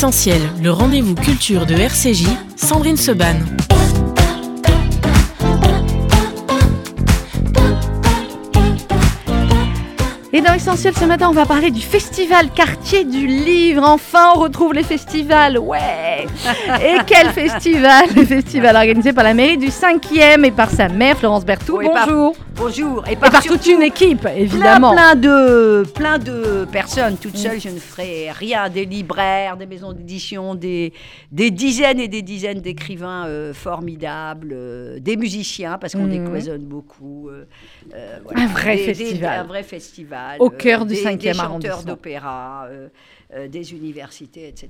Essentiel, le rendez-vous culture de RCJ, Sandrine Seban. Et dans Essentiel ce matin, on va parler du festival Quartier du Livre. Enfin, on retrouve les festivals. Ouais Et quel festival? Le festival organisé par la mairie du 5e et par sa mère, Florence Berthoud. Oui, par- Bonjour. Et Et par toute une équipe, évidemment. Plein, plein de, plein de personnes. Toute seule, je ne ferai rien. Des libraires, des maisons d'édition, des, des dizaines et des dizaines d'écrivains euh, formidables, euh, des musiciens, parce qu'on Mhm. décloisonne beaucoup. euh, euh, voilà. Un vrai Des- des- festival. un vrai festival. Au cœur du des- 5e Des chanteurs arrondissement. d'opéra, des universités, etc.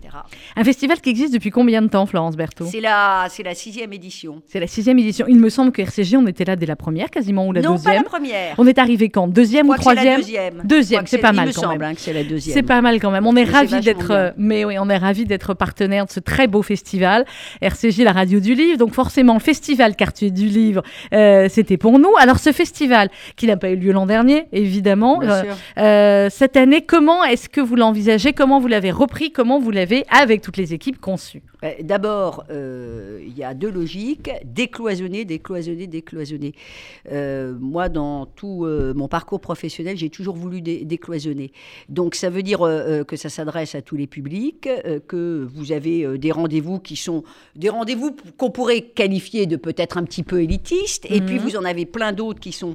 Un festival qui existe depuis combien de temps, Florence Berthaud? C'est la, c'est la sixième édition. C'est la sixième édition. Il me semble que RCJ, on était là dès la première, quasiment, ou la non, pas deuxième. la première. On est arrivé quand? Deuxième Je ou troisième? deuxième. Deuxième, Je c'est pas mal Il me quand semble même. hein, que c'est la deuxième. C'est pas mal quand même. On est ravis d'être, euh, mais oui, on est ravis d'être partenaire de ce très beau festival. RCJ, la radio du livre. Donc forcément, le festival Quartier du livre, euh, c'était pour nous. Alors ce festival, qui n'a pas eu lieu l'an dernier, évidemment, Bien euh, sûr. euh, cette année, comment est-ce que vous l'envisagez? Comment vous l'avez repris Comment vous l'avez, avec toutes les équipes, conçu Euh, D'abord, euh, il y a deux logiques décloisonner, décloisonner, décloisonner. Euh, moi, dans tout euh, mon parcours professionnel, j'ai toujours voulu dé- décloisonner. Donc, ça veut dire que ça s'adresse à tous les publics, que vous avez des rendez-vous qui sont des rendez-vous qu'on pourrait qualifier de peut-être un petit peu élitistes, et puis Mhm. vous en avez plein d'autres qui sont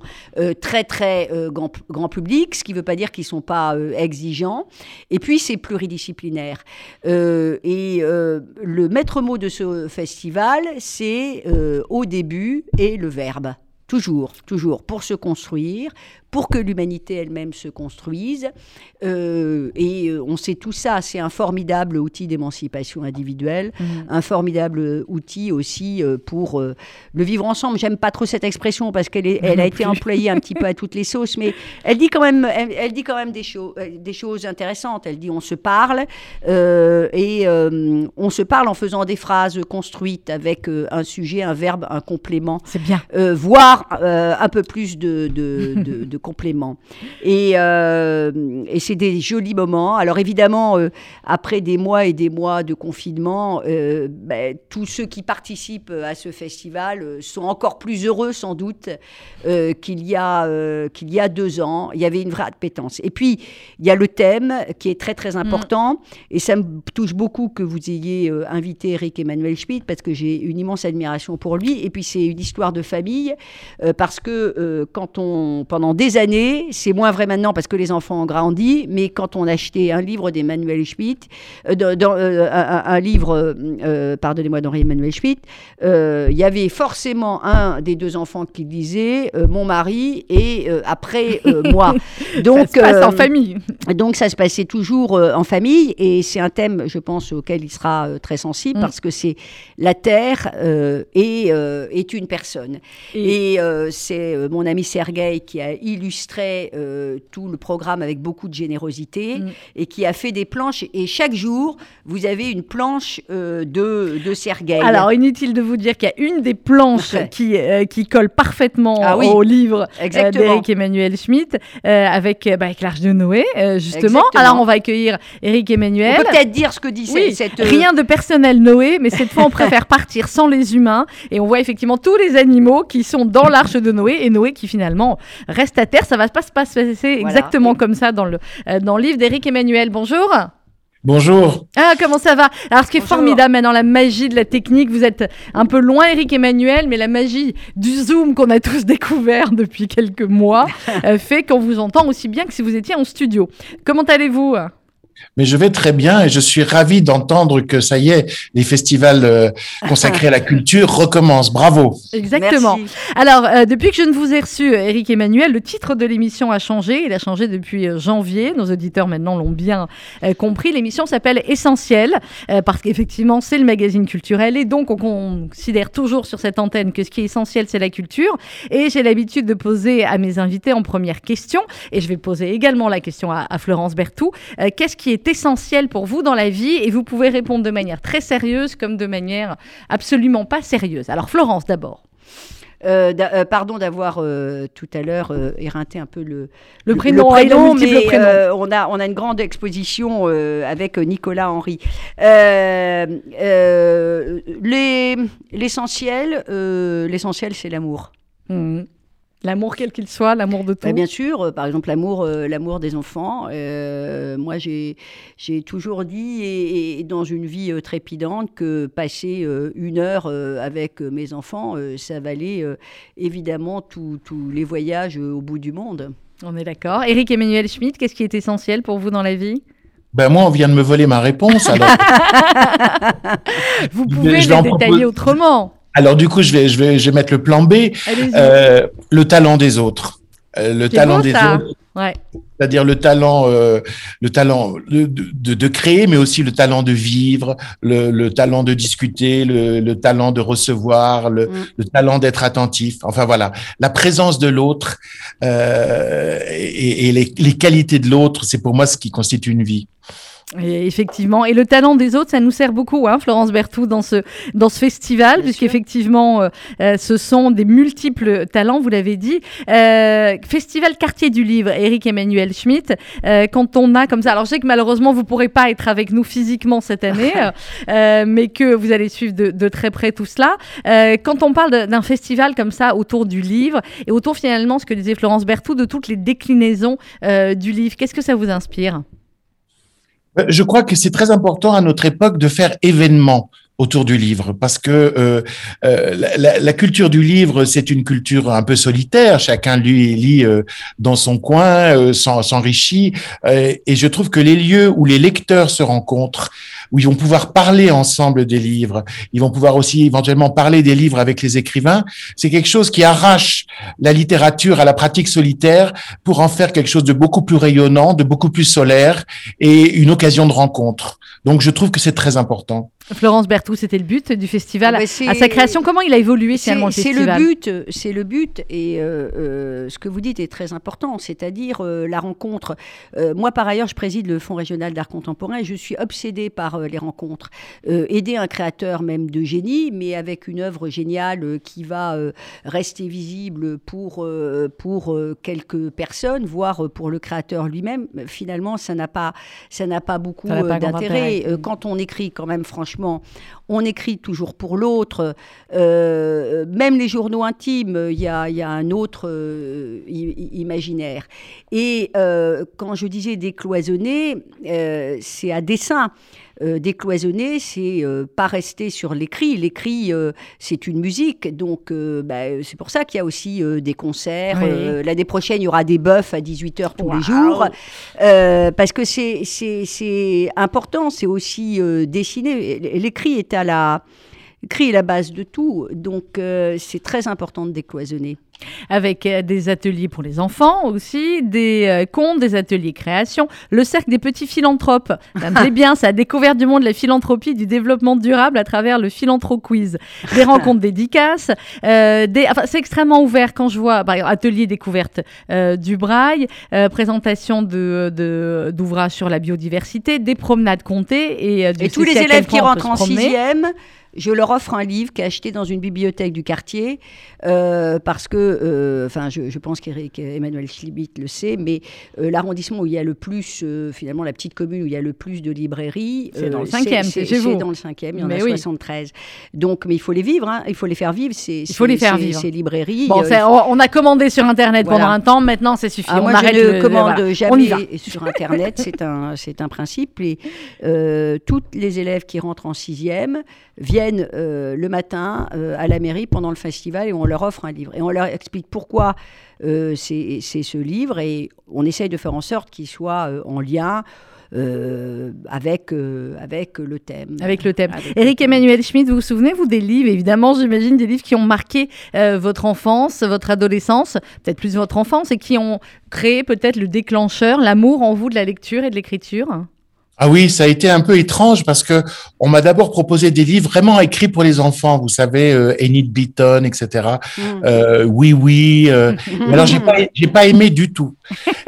très, très grand, grand public, ce qui ne veut pas dire qu'ils ne sont pas exigeants. Et puis, c'est pluridisciplinaire. Euh, et euh, le maître mot de ce festival, c'est euh, au début et le verbe. Toujours, toujours, pour se construire, pour que l'humanité elle-même se construise. Euh, et euh, on sait tout ça, c'est un formidable outil d'émancipation individuelle, un formidable outil aussi euh, pour euh, le vivre ensemble. J'aime pas trop cette expression parce qu'elle elle a été employée un petit peu à toutes les sauces, mais elle dit quand même, elle, elle dit quand même des, choses des choses intéressantes. Elle dit on se parle euh, et on se parle en faisant des phrases construites avec un sujet, un verbe, un complément C'est bien. voire un peu plus de, de, de- de compléments. Et, euh, et c'est des jolis moments. Alors évidemment, euh, après des mois et des mois de confinement, euh, ben, tous ceux qui participent à ce festival sont encore plus heureux sans doute qu'il y, a, qu'il y a deux ans. Il y avait une vraie appétence. Et puis, il y a le thème qui est très très important. Et ça me touche beaucoup que vous ayez euh, invité Eric Emmanuel Schmitt parce que j'ai une immense admiration pour lui. Et puis c'est une histoire de famille euh, parce que euh, quand on, pendant des années, c'est moins vrai maintenant parce que les enfants ont grandi, mais quand on achetait un livre d'Emmanuel Schmitt, euh, dans, euh, un, un livre, euh, pardonnez-moi, d'Henri Emmanuel Schmitt, il y avait forcément un des deux enfants qui lisait, euh, mon mari, et après moi. Donc, ça se passe en famille. donc ça se passait toujours en famille et c'est un thème, je pense, auquel il sera très sensible Mm. parce que c'est la terre euh, est, une personne. Et- Et, c'est mon ami Sergueï qui a illustré euh, tout le programme avec beaucoup de générosité Mm. et qui a fait des planches. Et chaque jour, vous avez une planche euh, de, de Sergueï. Alors, inutile de vous dire qu'il y a une des planches qui, euh, qui colle parfaitement Ah oui. au livre d'Éric Emmanuel Schmitt avec, bah, avec l'Arche de Noé, justement. Exactement. Alors, on va accueillir Éric on Emmanuel. peut peut-être dire ce que dit Oui, cette... rien de personnel Noé, mais cette fois on préfère partir sans les humains et on voit effectivement tous les animaux qui sont dans l'arche de Noé et Noé qui finalement reste à terre. Ça va pas se passer exactement comme ça dans le, euh, dans le livre d'Éric Emmanuel. Bonjour. Bonjour. Ah, comment ça va? Alors, ce qui est Bonjour. formidable maintenant, la magie de la technique, vous êtes un peu loin, Eric Emmanuel, mais la magie du Zoom qu'on a tous découvert depuis quelques mois euh, fait qu'on vous entend aussi bien que si vous étiez en studio. Comment allez-vous? Mais je vais très bien et je suis ravi d'entendre que ça y est, les festivals euh, consacrés à la culture recommencent. Bravo. Exactement. Merci. Alors, euh, depuis que je ne vous ai reçu, Eric Emmanuel, le titre de l'émission a changé. Il a changé depuis euh, janvier. Nos auditeurs maintenant l'ont bien euh, compris. L'émission s'appelle Essentiel euh, parce qu'effectivement, c'est le magazine culturel et donc on considère toujours sur cette antenne que ce qui est essentiel, c'est la culture. Et j'ai l'habitude de poser à mes invités en première question, et je vais poser également la question à, à Florence Berthoud, euh, qu'est-ce qui est essentiel pour vous dans la vie Et vous pouvez répondre de manière très sérieuse comme de manière absolument pas sérieuse. Alors, Florence d'abord. Euh, euh, pardon d'avoir euh, tout à l'heure éreinté un peu le, Le prénom, le prénom, mais prénom. on, a, on a une grande exposition avec Nicolas Henry. Euh, les- L'essentiel, l'essentiel, c'est l'amour. Mhm. L'amour, quel qu'il soit, l'amour de tout. Bah, bien sûr, euh, par exemple, l'amour, euh, l'amour des enfants. Euh, moi, j'ai, j'ai toujours dit, et, et dans une vie euh, trépidante, que passer euh, une heure euh, avec mes enfants, euh, ça valait euh, évidemment tous tous les voyages euh, au bout du monde. On est d'accord. Eric Emmanuel Schmitt, qu'est-ce qui est essentiel pour vous dans la vie? Ben moi, on vient de me voler ma réponse. Alors, Vous pouvez en détailler autrement. Alors du coup, je vais, je vais, je vais mettre le plan B. Euh, le talent des autres. Euh, le talent beau, des ça. autres. Ouais. C'est-à-dire le talent, euh, le talent de, de, de créer, mais aussi le talent de vivre, le, le talent de discuter, le, le talent de recevoir, le, Mm. le talent d'être attentif. Enfin voilà, la présence de l'autre euh, et, et les, les qualités de l'autre, c'est pour moi ce qui constitue une vie. Et effectivement, et le talent des autres, ça nous sert beaucoup, hein, Florence Berthoud, dans ce, dans ce festival, puisqu'effectivement, euh, euh, ce sont des multiples talents, vous l'avez dit. Euh, festival Quartier du Livre, Eric Emmanuel Schmitt, euh, quand on a comme ça, alors je sais que malheureusement, vous pourrez pas être avec nous physiquement cette année, euh, mais que vous allez suivre de, de très près tout cela. Euh, quand on parle d'un festival comme ça, autour du livre, et autour finalement, ce que disait Florence Berthoud, de toutes les déclinaisons euh, du livre, qu'est-ce que ça vous inspire? Euh, Je crois que c'est très important à notre époque de faire événement autour du livre parce que euh, euh, la, la- culture du livre c'est une culture un peu solitaire. Chacun lui lit euh, dans son coin euh, s'en- s'enrichit. Euh, et je trouve que les lieux où les lecteurs se rencontrent où ils vont pouvoir parler ensemble des livres ils vont pouvoir aussi éventuellement parler des livres avec les écrivains c'est quelque chose qui arrache la littérature à la pratique solitaire pour en faire quelque chose de beaucoup plus rayonnant de beaucoup plus solaire et une occasion de rencontre. Donc je trouve que c'est très important. Florence Berthoud, c'était le but du festival Ah bah, à sa création. Comment il a évolué finalement le C'est c'est festival le but, c'est le but, et euh, euh, ce que vous dites est très important, c'est-à-dire euh, la rencontre. Moi, par ailleurs, je préside le Fonds régional d'art contemporain et je suis obsédée par les rencontres. Aider un créateur même de génie, mais avec une œuvre géniale qui va rester visible pour, pour quelques personnes, voire pour le créateur lui-même. Finalement, ça n'a pas, ça n'a pas beaucoup d'intérêt. intérêt. Quand on écrit, quand même, franchement, on écrit toujours pour l'autre. Euh, même les journaux intimes, il y a, un autre euh, imaginaire. Et euh, quand je disais décloisonner, euh, c'est à dessein. Euh, décloisonner, c'est euh, pas rester sur l'écrit. L'écrit, euh, c'est une musique. Donc, euh, bah, c'est pour ça qu'il y a aussi euh, des concerts. Oui. Euh, L'année prochaine, il y aura des bœufs à 18h tous les jours. Euh, parce que c'est- c'est c'est important, c'est aussi euh, dessiner. L'écrit est à la... L'écrit est la base de tout, donc euh, c'est très important de décloisonner. Avec euh, des ateliers pour les enfants aussi, des euh, contes, des ateliers création, le cercle des petits philanthropes. Ça me plaît bien, ça a découvert du monde de la philanthropie, du développement durable à travers le philanthro quiz. Des rencontres dédicaces, euh, des, enfin, c'est extrêmement ouvert quand je vois, par exemple, atelier découverte du braille, présentation de, d'ouvrages sur la biodiversité, des promenades comptées et, Dieu Et tous les élèves qui rentrent en sixième, je leur offre un livre qui est acheté dans une bibliothèque du quartier, euh, parce que, euh, enfin, je, je pense qu'Éric Emmanuel Schlibitt le sait, mais euh, l'arrondissement où il y a le plus, finalement, la petite commune où il y a le plus de librairies, C'est dans le cinquième, c'est chez vous. C'est dans le cinquième, il y en Mais a oui. 73. Donc, mais il faut les vivre, hein, il faut les faire vivre, ces, Il faut les faire vivre. ces librairies. Bon, on a commandé sur Internet Voilà. pendant un temps, maintenant c'est suffit. ah, on moi, arrête je ne le- commande voilà. jamais On sur Internet, c'est un, un principe. Et tous les élèves qui rentrent en sixième viennent euh, le matin euh, à la mairie pendant le festival et on leur offre un livre. Et on leur explique pourquoi euh, c'est ce livre et on essaye de faire en sorte qu'il soit en lien euh, avec, euh, avec le thème. Avec le thème. Avec Eric. Emmanuel Schmitt, vous vous souvenez, vous, des livres, évidemment, j'imagine, des livres qui ont marqué euh, votre enfance, votre adolescence, peut-être plus votre enfance, et qui ont créé peut-être le déclencheur, l'amour en vous de la lecture et de l'écriture? Ah oui, ça a été un peu étrange parce que on m'a d'abord proposé des livres vraiment écrits pour les enfants, vous savez, euh, Enid Beaton, etc. Mm. Euh, oui, oui. Euh, alors j'ai pas, j'ai pas aimé du tout.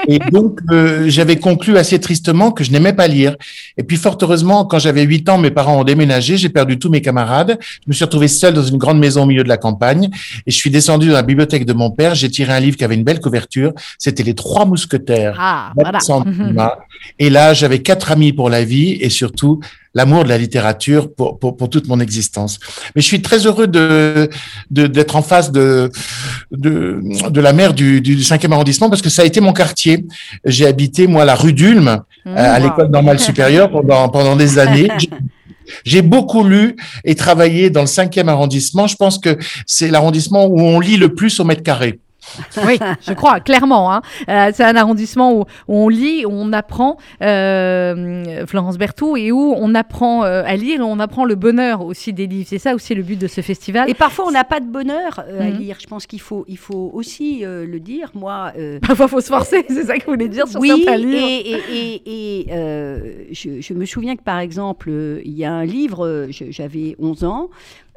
Et donc j'avais conclu assez tristement que je n'aimais pas lire. Et puis fort heureusement, quand j'avais huit ans, mes parents ont déménagé, j'ai perdu tous mes camarades. Je me suis retrouvé seul dans une grande maison au milieu de la campagne et je suis descendu dans la bibliothèque de mon père. J'ai tiré un livre qui avait une belle couverture. C'était Les Trois Mousquetaires. Ah, voilà. Et là, j'avais quatre amis pour la vie et surtout l'amour de la littérature pour, pour, pour toute mon existence. Mais je suis très heureux de de- d'être en face de, de de la mère du du cinquième arrondissement parce que ça a été mon quartier. J'ai habité moi la rue d'Ulm Mmh, à l'école normale supérieure pendant pendant des années. J'ai- J'ai beaucoup lu et travaillé dans le cinquième arrondissement. Je pense que c'est l'arrondissement où on lit le plus au mètre carré. Oui, je crois, clairement. hein. Euh, c'est un arrondissement où, où on lit, où on apprend, euh, Florence Berthoud, et où on apprend euh, à lire et on apprend le bonheur aussi des livres. C'est ça aussi le but de ce festival. Et parfois, on n'a pas de bonheur à Mhm. lire. Je pense qu'il faut, il faut aussi le dire. Moi, Parfois, il faut se forcer, c'est ça que vous voulez dire sur oui, certains livres. et, et, et, je, je me souviens que par exemple, il y a un livre, j'avais 11 ans,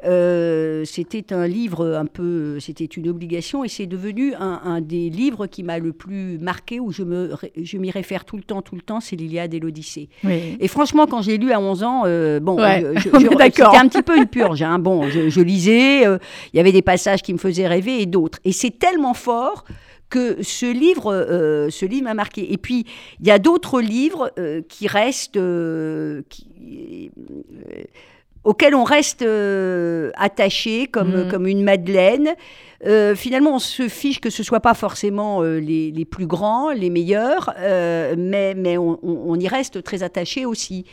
euh, c'était un livre un peu, c'était une obligation et c'est devenu un, un des livres qui m'a le plus marqué, où je me, je m'y réfère tout le temps, tout le temps, c'est l'Iliade et l'Odyssée. Oui. Et franchement, quand j'ai lu à 11 ans, euh, bon, Ouais, je- je- c'était un petit peu une purge. hein. Bon, je, je lisais, euh, il y avait des passages qui me faisaient rêver et d'autres. Et c'est tellement fort que ce livre, euh, ce livre m'a marqué. Et puis, il y a d'autres livres euh, qui restent, euh, qui- auxquels on reste euh, attaché, comme, Mhm. comme une Madeleine. Euh, finalement, on se fiche que ce soit pas forcément euh, les, les plus grands, les meilleurs, mais, mais on, on- y reste très attaché aussi.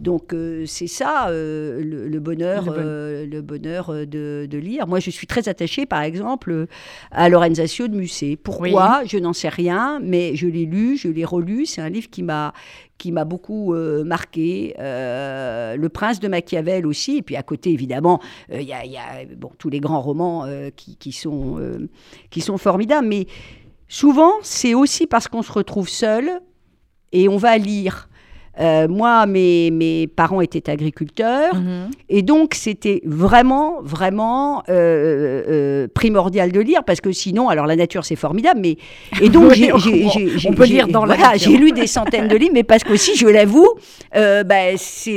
Donc c'est ça le, le bonheur, Le bon- le bonheur de, de lire. Moi, je suis très attachée, par exemple, à Lorenzaccio de Musset. Pourquoi? Je n'en sais rien, mais je l'ai lu, je l'ai relu. C'est un livre qui m'a qui m'a beaucoup euh, marqué. Euh, le Prince de Machiavel aussi. Et puis à côté, évidemment, euh, il y, a, y a, bon, tous les grands romans qui, sont, qui sont formidables. Mais souvent, c'est aussi parce qu'on se retrouve seul et on va lire. Euh, moi, mes, mes parents étaient agriculteurs. Mhm. Et donc, c'était vraiment, vraiment euh, euh, primordial de lire, parce que sinon, alors la nature, c'est formidable, mais... Et donc, Oui, j'ai- on- peut lire dans la voilà. J'ai lu des centaines de livres, mais parce qu'aussi, je l'avoue, bah, c'est...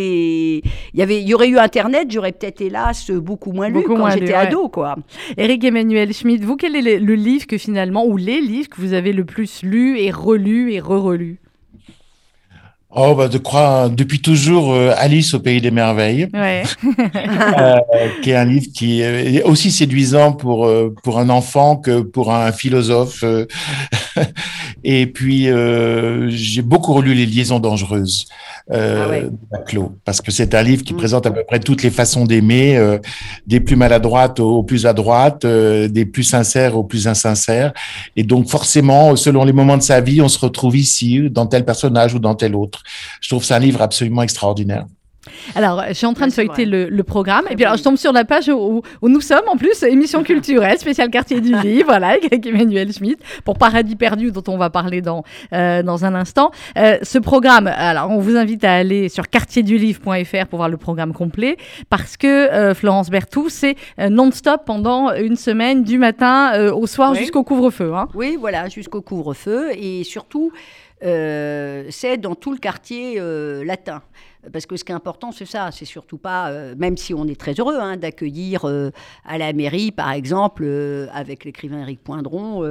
Il y avait, il y aurait eu Internet, j'aurais peut-être, hélas, beaucoup moins lu Beaucoup quand lu, j'étais ouais. ado, quoi. Éric Emmanuel Schmitt, vous, quel est le, le livre que finalement, ou les livres que vous avez le plus lu et relu et re-relu? Oh, bah, de croire depuis toujours euh, Alice au pays des merveilles, Ouais. euh, qui est un livre qui est aussi séduisant pour euh, pour un enfant que pour un philosophe. euh. Et puis euh, j'ai beaucoup relu Les Liaisons dangereuses euh, Ah ouais. de parce que c'est un livre qui Mm. présente à peu près toutes les façons d'aimer, euh, des plus maladroites aux plus à droite, euh, des plus sincères aux plus insincères. Et donc forcément, selon les moments de sa vie, on se retrouve ici, dans tel personnage ou dans tel autre. Je trouve c'est un livre absolument extraordinaire. Alors, je suis en train de feuilleter le, le programme. Et puis, alors, je tombe sur la page où, où nous sommes, en plus, émission culturelle, spécial quartier du livre, voilà, avec Emmanuel Schmitt, pour Paradis perdu, dont on va parler dans, euh, dans un instant. Euh, ce programme, alors, on vous invite à aller sur quartierdulivre.fr pour voir le programme complet, parce que euh, Florence Berthoud, c'est non-stop pendant une semaine, du matin au soir, Oui. jusqu'au couvre-feu. Hein. Oui, voilà, jusqu'au couvre-feu. Et surtout, c'est dans tout le quartier latin. Parce que ce qui est important, c'est ça. C'est surtout pas, euh, même si on est très heureux hein, d'accueillir euh, à la mairie, par exemple, euh, avec l'écrivain Éric Poindron,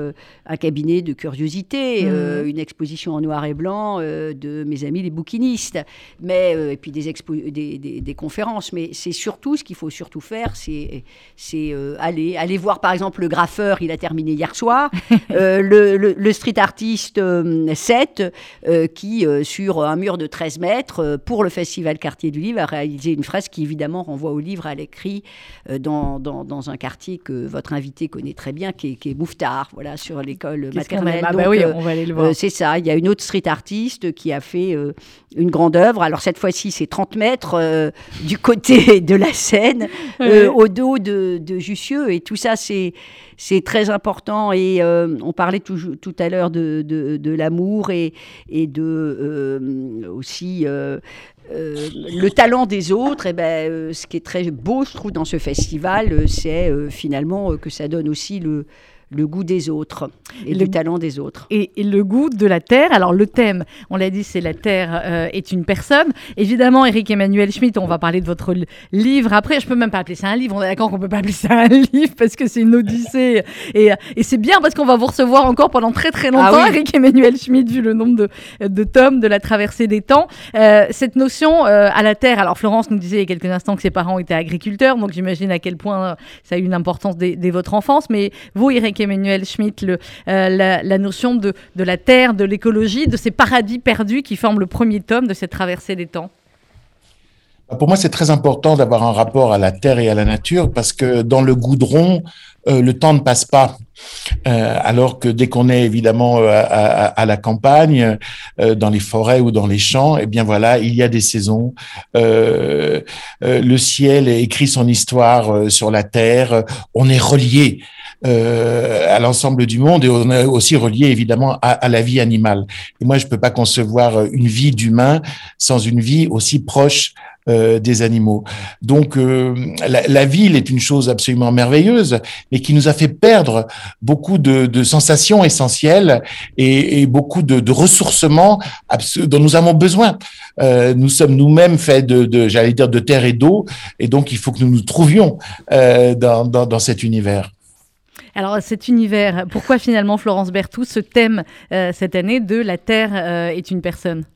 un cabinet de curiosité, euh, une exposition en noir et blanc de mes amis les bouquinistes, mais, et puis des, expo- des, des- des conférences. Mais c'est surtout ce qu'il faut surtout faire, c'est aller, aller voir, par exemple, le graffeur, il a terminé hier soir, le, le- le street artiste euh, 7, euh, qui, sur un mur de 13 mètres, pour le festival Quartier du Livre a réalisé une phrase qui évidemment renvoie au livre à l'écrit dans, dans, un quartier que votre invité connaît très bien, qui est, qui Mouffetard, voilà, sur l'école maternelle. Ah bah oui, on va aller le voir. c'est ça. Il y a une autre street artiste qui a fait une grande œuvre. Alors cette fois-ci, c'est 30 mètres du côté de la Seine, au dos de, de Jussieu, et tout ça, c'est c'est très important. Et euh, on parlait tout, tout à l'heure de, de, l'amour et, et de euh, aussi euh, le talent des autres. Et ben, ce qui est très beau, je trouve, dans ce festival, c'est finalement que ça donne aussi le le goût des autres et le, talent des autres. Et, le goût de la terre. Alors le thème, on l'a dit, c'est la terre euh, est une personne. Évidemment, Eric Emmanuel Schmitt, on va parler de votre livre après. Je peux même pas appeler ça un livre. On est d'accord qu'on peut pas appeler ça un livre parce que c'est une odyssée. Et, et c'est bien parce qu'on va vous recevoir encore pendant très très longtemps, ah Eric Emmanuel Schmitt, vu le nombre de, de tomes de la traversée des temps. Euh, cette notion euh, à la terre. Alors Florence nous disait il y a quelques instants que ses parents étaient agriculteurs, donc j'imagine à quel point ça a eu une importance dès, dès votre enfance. Mais vous, Eric Emmanuel Schmitt, euh, la, notion de, la terre, de l'écologie, de ces paradis perdus qui forment le premier tome de cette traversée des temps pour moi, c'est très important d'avoir un rapport à la terre et à la nature parce que dans le goudron, euh, le temps ne passe pas. Euh, alors que dès qu'on est évidemment à, la campagne, dans les forêts ou dans les champs, eh bien voilà, il y a des saisons. le ciel écrit son histoire sur la terre. On est relié euh, à l'ensemble du monde et on est aussi relié évidemment à, à, la vie animale. Et moi, je peux pas concevoir une vie d'humain sans une vie aussi proche euh, des animaux. Donc euh, la, la, ville est une chose absolument merveilleuse, mais qui nous a fait perdre beaucoup de, de sensations essentielles et, et beaucoup de, de ressourcements dont nous avons besoin. Euh, nous sommes nous-mêmes faits de, de j'allais dire, de terre et d'eau, et donc il faut que nous nous trouvions euh, dans, dans, dans cet univers. Alors cet univers, pourquoi finalement Florence Berthoud ce thème euh, cette année de la Terre euh, est une personne?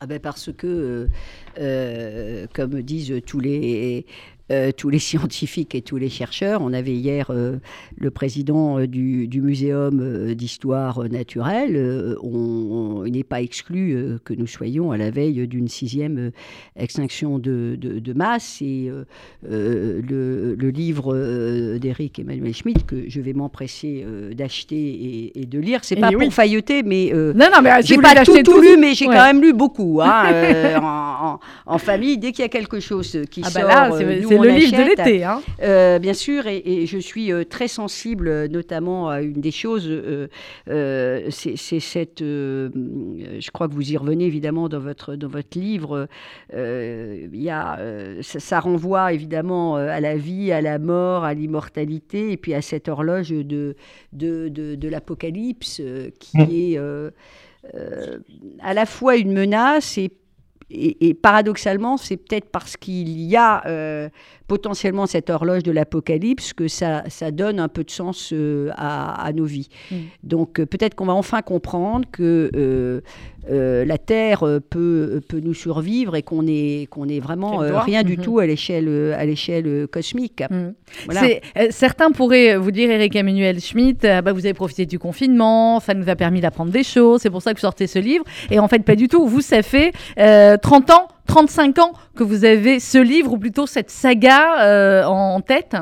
Ah ben Parce que, euh, comme disent tous les euh, tous les scientifiques et tous les chercheurs. On avait hier euh, le président euh, du, du Muséum d'histoire naturelle. on, il n'est pas exclu que nous soyons à la veille d'une sixième extinction de, de, masse. Et le, le, livre d'Éric Emmanuel Schmitt, que je vais m'empresser d'acheter et, de lire, c'est pas pour failloter, mais, non, non, mais j'ai pas tout, tout, lu, mais j'ai quand même lu beaucoup. Hein, en, en, famille, dès qu'il y a quelque chose qui ah bah sort, là, le livre de l'été. Hein. Euh, bien sûr, et, je suis euh, très sensible, euh, notamment à une des choses, c'est cette. je crois que vous y revenez évidemment dans votre, dans votre livre. Il y a, ça, renvoie évidemment à la vie, à la mort, à l'immortalité, et puis à cette horloge de, de, de, l'Apocalypse qui mmh. est. à la fois une menace et et, paradoxalement, c'est peut-être parce qu'il y a euh, potentiellement cette horloge de l'apocalypse que ça, ça donne un peu de sens euh, à, nos vies. Mm. Donc euh, peut-être qu'on va enfin comprendre que la Terre peut, peut nous survivre et qu'on est, qu'on est vraiment rien du mm-hmm. tout à l'échelle, à l'échelle cosmique. Mm. certains pourraient vous dire, Eric Emmanuel Schmitt, bah, vous avez profité du confinement, ça nous a permis d'apprendre des choses, c'est pour ça que vous sortez ce livre. Et en fait, pas du tout. Vous, ça fait 30 ans, 35 ans que vous avez ce livre, ou plutôt cette saga euh, en tête?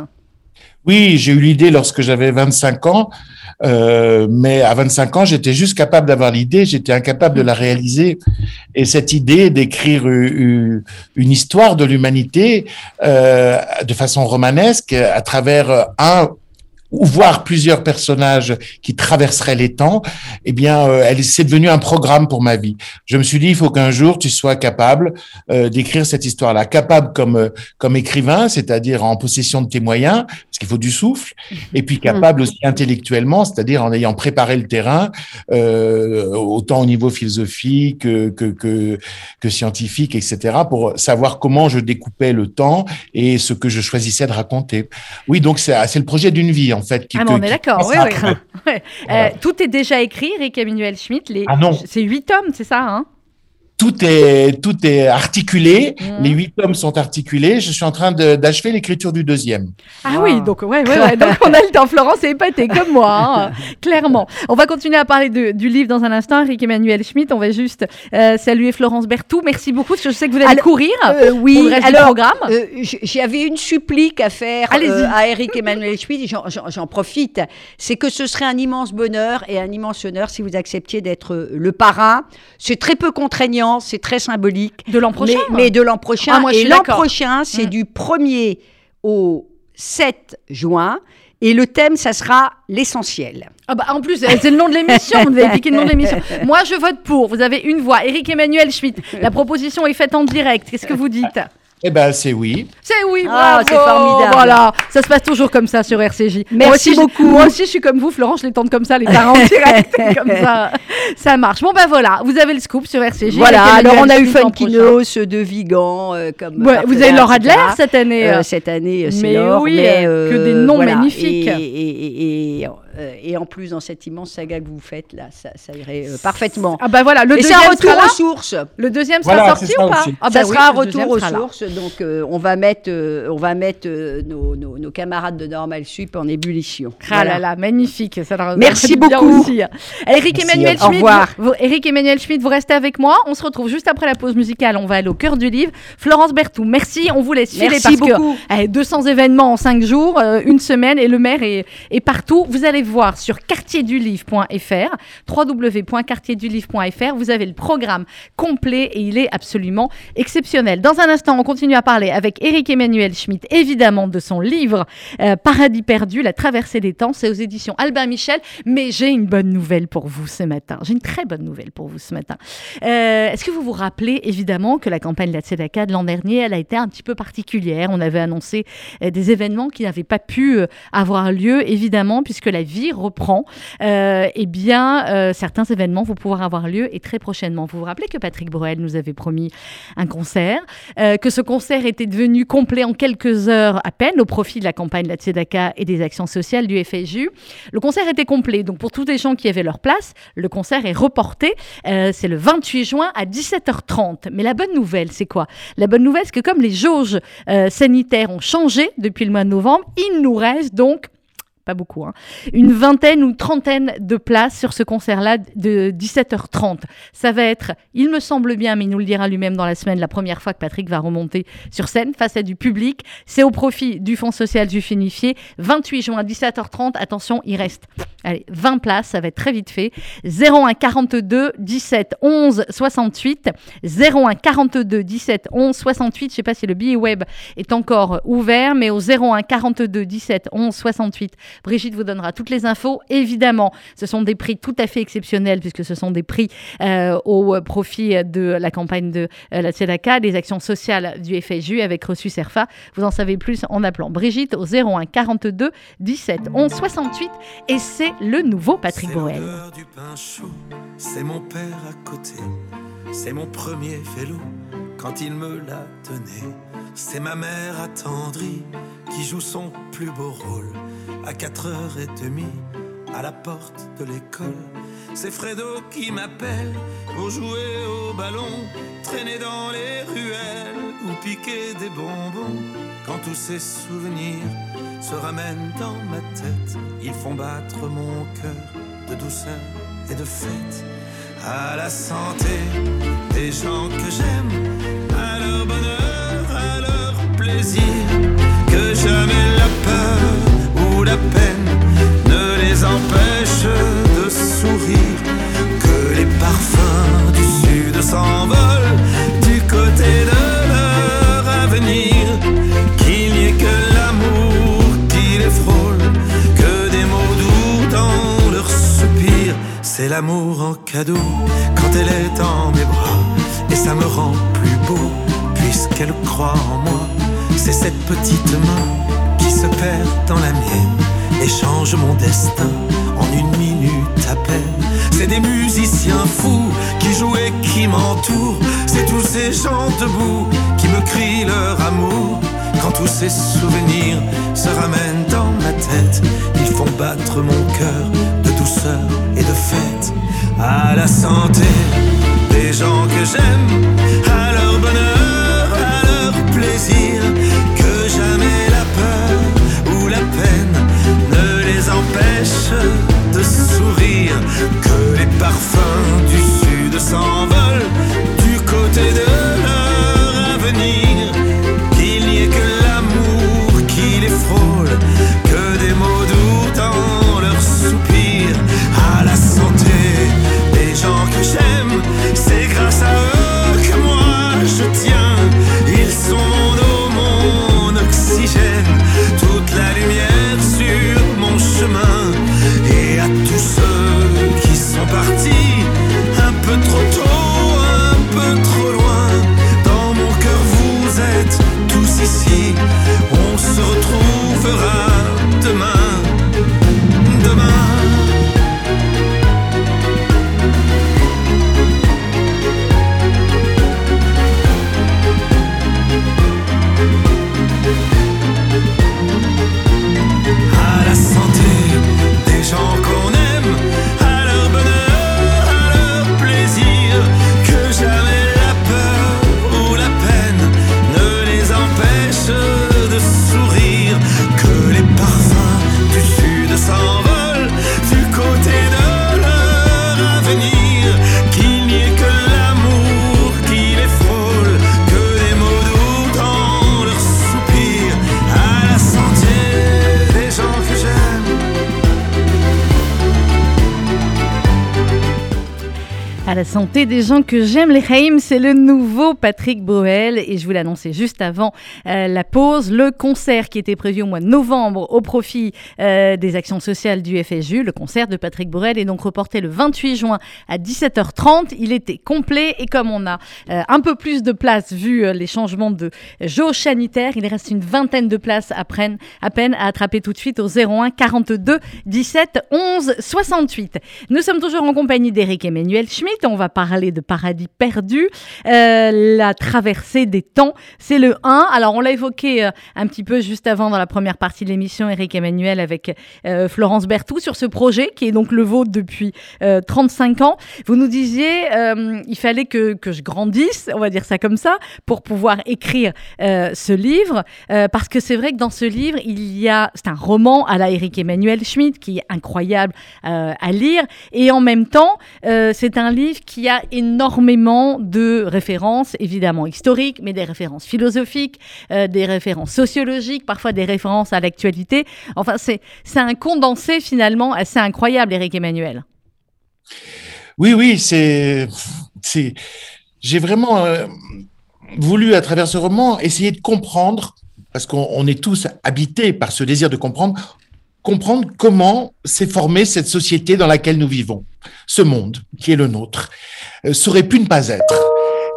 Oui, j'ai eu l'idée lorsque j'avais 25 ans. Euh, mais à 25 ans, j'étais juste capable d'avoir l'idée, j'étais incapable de la réaliser. Et cette idée d'écrire une, histoire de l'humanité euh, de façon romanesque à travers un voir plusieurs personnages qui traverseraient les temps, eh bien, euh, elle c'est devenu un programme pour ma vie. Je me suis dit, il faut qu'un jour tu sois capable euh, d'écrire cette histoire-là, capable comme euh, comme écrivain, c'est-à-dire en possession de tes moyens, parce qu'il faut du souffle, et puis capable aussi intellectuellement, c'est-à-dire en ayant préparé le terrain, autant au niveau philosophique que, que que scientifique, etc., pour savoir comment je découpais le temps et ce que je choisissais de raconter. Oui, donc c'est le projet d'une vie en fait. Qui, ah, on est d'accord, oui, oui. Euh, tout est déjà écrit, Eric Emmanuel Schmitt. Les... Ah non. C'est huit tomes, c'est ça hein? Tout est tout est articulé. Mhm. Les huit tomes sont articulés. Je suis en train d'achever l'écriture du deuxième. Ah Wow. oui, donc ouais, ouais, ouais. donc on a le temps. Florence est épatée comme moi, hein, clairement. On va continuer à parler de- du livre dans un instant. Eric Emmanuel Schmitt, on va juste euh, saluer Florence Berthoud. Merci beaucoup, parce que je sais que vous allez Alors, courir Euh, pour oui, le reste alors, du programme. euh, j'avais une supplique à faire euh, à Eric Emmanuel Schmitt, j'en- profite. C'est que ce serait un immense bonheur et un immense honneur si vous acceptiez d'être le parrain. C'est très peu contraignant, c'est très symbolique. de l'an prochain. Mais, mais de l'an prochain. Ah, moi, et l'an prochain, c'est Mm. du 1er au 7 juin. Et le thème, ça sera l'essentiel. Ah bah, en plus, c'est le nom de l'émission. Vous avez piqué le nom de l'émission. Moi, je vote pour. Vous avez une voix. Eric Emmanuel Schmitt. La proposition est faite en direct. Qu'est-ce que vous dites? Eh ben, c'est oui. C'est oui, Ah, bravo. c'est formidable. Voilà, ça se passe toujours comme ça sur RCJ. Merci moi aussi, je- beaucoup. moi aussi, je suis comme vous, Florence, je les tente comme ça, les parents en direct, comme ça, ça marche. Bon ben voilà, vous avez le scoop sur RCJ. Voilà, alors on a eu. Funkinos de Vigan euh, comme Ouais, vous avez Laura. Adler cette année. Euh, cette année, euh, c'est Mais Laure, oui, mais, euh, que des noms magnifiques. Et, et, et, et, euh, et en plus, dans cette immense saga que vous faites, là, ça, ça irait euh, parfaitement. ah ben voilà, le et c'est deuxième un retour aux sources. Le deuxième sera Voilà, sorti ça ou pas aussi. Ah ça bah oui, sera un retour aux sources. Donc, euh, on va mettre, euh, on va mettre euh, nos, nos, nos camarades de Normal Sup en ébullition. Ah Voilà. là là, magnifique. Ça leur- Merci ça beaucoup. Aussi. Eric Merci, Emmanuel Schmitt, vous, vous- Eric Emmanuel Schmitt, vous restez avec moi. On se retrouve juste après la pause musicale. On va aller au cœur du livre. Florence Berthoud, merci. On vous laisse filer Merci parce beaucoup. que eh, 200 événements en 5 jours, euh, une semaine et le maire est, est partout. Vous allez voir sur quartierduLivre.fr, www.quartierduLivre.fr. Vous avez le programme complet et il est absolument exceptionnel. Dans un instant, on continue à parler avec Eric Emmanuel Schmitt, évidemment, de son livre euh, Paradis perdu, la traversée des temps. C'est aux éditions Albin Michel. Mais j'ai une bonne nouvelle pour vous ce matin. J'ai une très bonne nouvelle pour vous ce matin. Euh, Est-ce que vous vous rappelez évidemment que la campagne de la Tzedaka de l'an dernier, elle a été un petit peu particulière? On avait annoncé euh, des événements qui n'avaient pas pu avoir lieu, évidemment, puisque la vie reprend. Euh, eh bien, euh, certains événements vont pouvoir avoir lieu et très prochainement. Vous vous rappelez que Patrick Bruel nous avait promis un concert, euh, que ce concert était devenu complet en quelques heures à peine au profit de la campagne de la Tzedaka et des actions sociales du FSU. Le concert était complet, donc pour tous les gens qui avaient leur place, le concert est reporté. C'est le 28 juin à 17h30. Mais la bonne nouvelle, c'est quoi? La bonne nouvelle, c'est que comme les jauges sanitaires ont changé depuis le mois de novembre, il nous reste donc pas beaucoup, hein, une vingtaine ou trentaine de places sur ce concert-là de 17h30. Ça va être, il me semble bien, mais il nous le dira lui-même dans la semaine, la première fois que Patrick va remonter sur scène face à du public. C'est au profit du Fonds social du Finifié. 28 juin, 17h30. Attention, il reste allez, 20 places, ça va être très vite fait. 01 42 17 11 68. 01 42 17 11 68. Je sais pas si le billet web est encore ouvert, mais au 01 42 17 11 68. Brigitte vous donnera toutes les infos. Évidemment, ce sont des prix tout à fait exceptionnels puisque ce sont des prix euh, au profit de la campagne de euh, la Tzedaka, des actions sociales du FSU avec reçu Serfa. Vous en savez plus en appelant Brigitte au 01 42 17 11 68 et c'est le nouveau Patrick Boel. c'est mon père à côté, c'est mon premier vélo quand il me l'a donné. C'est ma mère attendrie qui joue son plus beau rôle à 4h30 à la porte de l'école. C'est Fredo qui m'appelle pour jouer au ballon, traîner dans les ruelles ou piquer des bonbons. Quand tous ces souvenirs se ramènent dans ma tête, ils font battre mon cœur de douceur et de fête. À la santé des gens que j'aime, à leur bonheur, que jamais la peur ou la peine ne les empêche de sourire, que les parfums du sud s'envolent du côté de leur avenir, qu'il n'y ait que l'amour qui les frôle, que des mots doux dans leurs soupirs, c'est l'amour en cadeau quand elle est dans mes bras, et ça me rend plus beau puisqu'elle croit en moi, c'est cette petite main qui se perd dans la mienne et change mon destin en une minute à peine. C'est des musiciens fous qui jouent et qui m'entourent. C'est tous ces gens debout qui me crient leur amour. Quand tous ces souvenirs se ramènent dans ma tête, ils font battre mon cœur de douceur et de fête. À la santé des gens que j'aime, à leur bonheur, à leur plaisir, empêche de sourire, que les parfums du sud des gens que j'aime, les Haïm, c'est le nouveau Patrick Boel. Et je vous l'annonçais juste avant euh, la pause. Le concert qui était prévu au mois de novembre au profit euh, des actions sociales du FSU, le concert de Patrick Boel, est donc reporté le 28 juin à 17h30. Il était complet et comme on a euh, un peu plus de place vu les changements de jauge sanitaire, il reste une vingtaine de places à, à peine à attraper tout de suite au 01 42 17 11 68. Nous sommes toujours en compagnie d'Éric Emmanuel Schmitt. On va parler de Paradis perdu, euh, la traversée des temps. C'est le 1. Alors, on l'a évoqué euh, un petit peu juste avant dans la première partie de l'émission, Éric Emmanuel, avec euh, Florence Berthoud, sur ce projet qui est donc le vôtre depuis euh, 35 ans. Vous nous disiez, il fallait que, que je grandisse, on va dire ça comme ça, pour pouvoir écrire ce livre. Parce que c'est vrai que dans ce livre, il y a, c'est un roman à la Éric Emmanuel Schmitt qui est incroyable à lire. Et en même temps, c'est un livre qui a énormément de références, évidemment historiques, mais des références philosophiques, euh, des références sociologiques, parfois des références à l'actualité. Enfin, c'est, un condensé finalement assez incroyable, Éric Emmanuel. Oui, oui, c'est, j'ai vraiment euh, voulu à travers ce roman essayer de comprendre, parce qu'on on est tous habités par ce désir de comprendre, comprendre comment s'est formée cette société dans laquelle nous vivons, ce monde qui est le nôtre, euh, ça aurait pu ne pas être.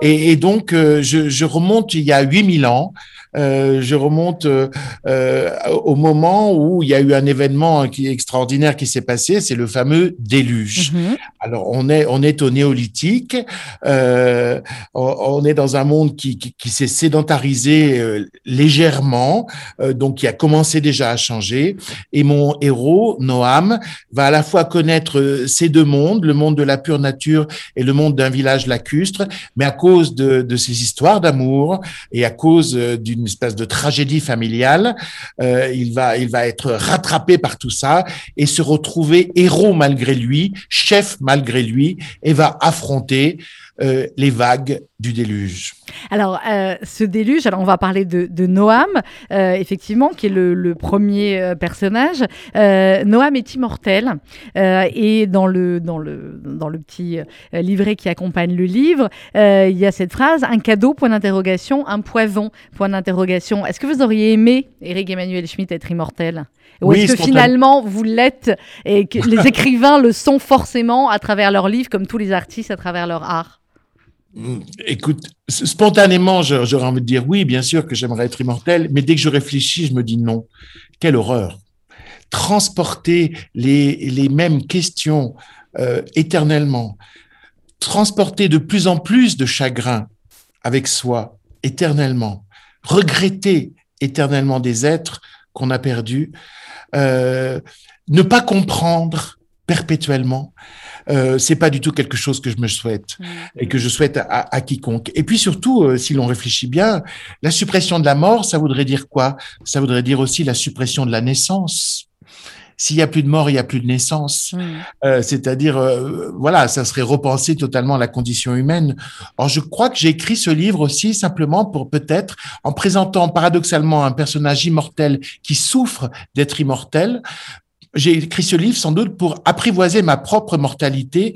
Et, et donc, euh, je, je remonte il y a 8000 ans, euh, je remonte euh, euh, au moment où il y a eu un événement qui est extraordinaire qui s'est passé, c'est le fameux déluge. Mhm. Alors on est on est au néolithique, euh, on, on est dans un monde qui qui, qui s'est sédentarisé euh, légèrement, euh, donc qui a commencé déjà à changer. Et mon héros Noam va à la fois connaître ces deux mondes, le monde de la pure nature et le monde d'un village lacustre, mais à cause de de ces histoires d'amour et à cause euh, d'une espèce de tragédie familiale, euh, il va il va être rattrapé par tout ça et se retrouver héros malgré lui, chef malgré lui, et va affronter euh, les vagues du déluge. Alors, euh, ce déluge, alors on va parler de, de Noam, euh, effectivement, qui est le, le premier euh, personnage. Euh, Noam est immortel euh, et dans le, dans, le, dans le petit euh, livret qui accompagne le livre, euh, il y a cette phrase un cadeau, point d'interrogation, un poison, point d'interrogation. Est-ce que vous auriez aimé, Éric Emmanuel Schmitt, être immortel? Ou Oui, est-ce que finalement vous l'êtes et que les écrivains le sont forcément à travers leurs livres, comme tous les artistes à travers leur art? Écoute, spontanément, j'aurais envie de dire oui, bien sûr que j'aimerais être immortel, mais dès que je réfléchis, je me dis non. Quelle horreur. Transporter les, les mêmes questions euh, éternellement, transporter de plus en plus de chagrin avec soi éternellement, regretter éternellement des êtres qu'on a perdus, euh, ne pas comprendre perpétuellement, euh, c'est pas du tout quelque chose que je me souhaite Mm. et que je souhaite à, à quiconque. Et puis surtout, euh, si l'on réfléchit bien, la suppression de la mort, ça voudrait dire quoi? Ça voudrait dire aussi la suppression de la naissance. S'il y a plus de mort, il y a plus de naissance. Mm. Euh, C'est-à-dire, euh, voilà, ça serait repenser totalement la condition humaine. Or, je crois que j'ai écrit ce livre aussi simplement pour peut-être, en présentant paradoxalement un personnage immortel qui souffre d'être immortel, j'ai écrit ce livre sans doute pour apprivoiser ma propre mortalité,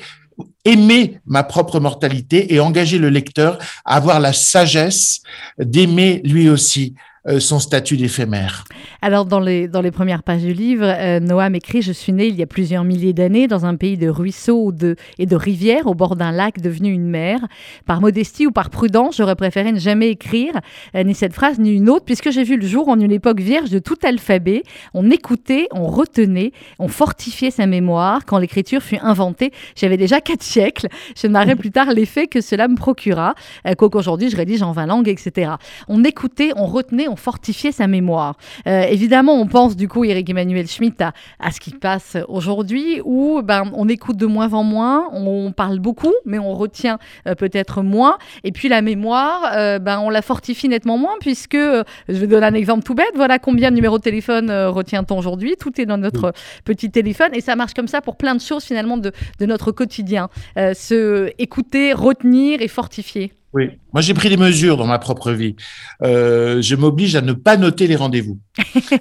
aimer ma propre mortalité et engager le lecteur à avoir la sagesse d'aimer lui aussi son statut d'éphémère. Alors, dans les, dans les premières pages du livre, euh, Noam écrit Je suis né il y a plusieurs milliers d'années dans un pays de ruisseaux et de rivières au bord d'un lac devenu une mer. Par modestie ou par prudence, j'aurais préféré ne jamais écrire euh, ni cette phrase ni une autre, puisque j'ai vu le jour en une époque vierge de tout alphabet. On écoutait, on retenait, on fortifiait sa mémoire. Quand l'écriture fut inventée, j'avais déjà quatre siècles. Je narrais plus tard l'effet que cela me procura, euh, qu'aujourd'hui je rédige en 20 langues, etc. On écoutait, on retenait, fortifiait sa mémoire. Euh, évidemment, on pense du coup, Eric Emmanuel Schmitt, à, à ce qui passe aujourd'hui, où ben, on écoute de moins en moins, on parle beaucoup, mais on retient euh, peut-être moins. Et puis la mémoire, euh, ben, on la fortifie nettement moins, puisque, je vais donner un exemple tout bête, voilà combien de numéros de téléphone retient-on aujourd'hui. Tout est dans notre petit téléphone, et ça marche comme ça pour plein de choses finalement de, de notre quotidien. Se écouter, retenir et fortifier. Oui. Moi, j'ai pris des mesures dans ma propre vie. Euh, je m'oblige à ne pas noter les rendez-vous.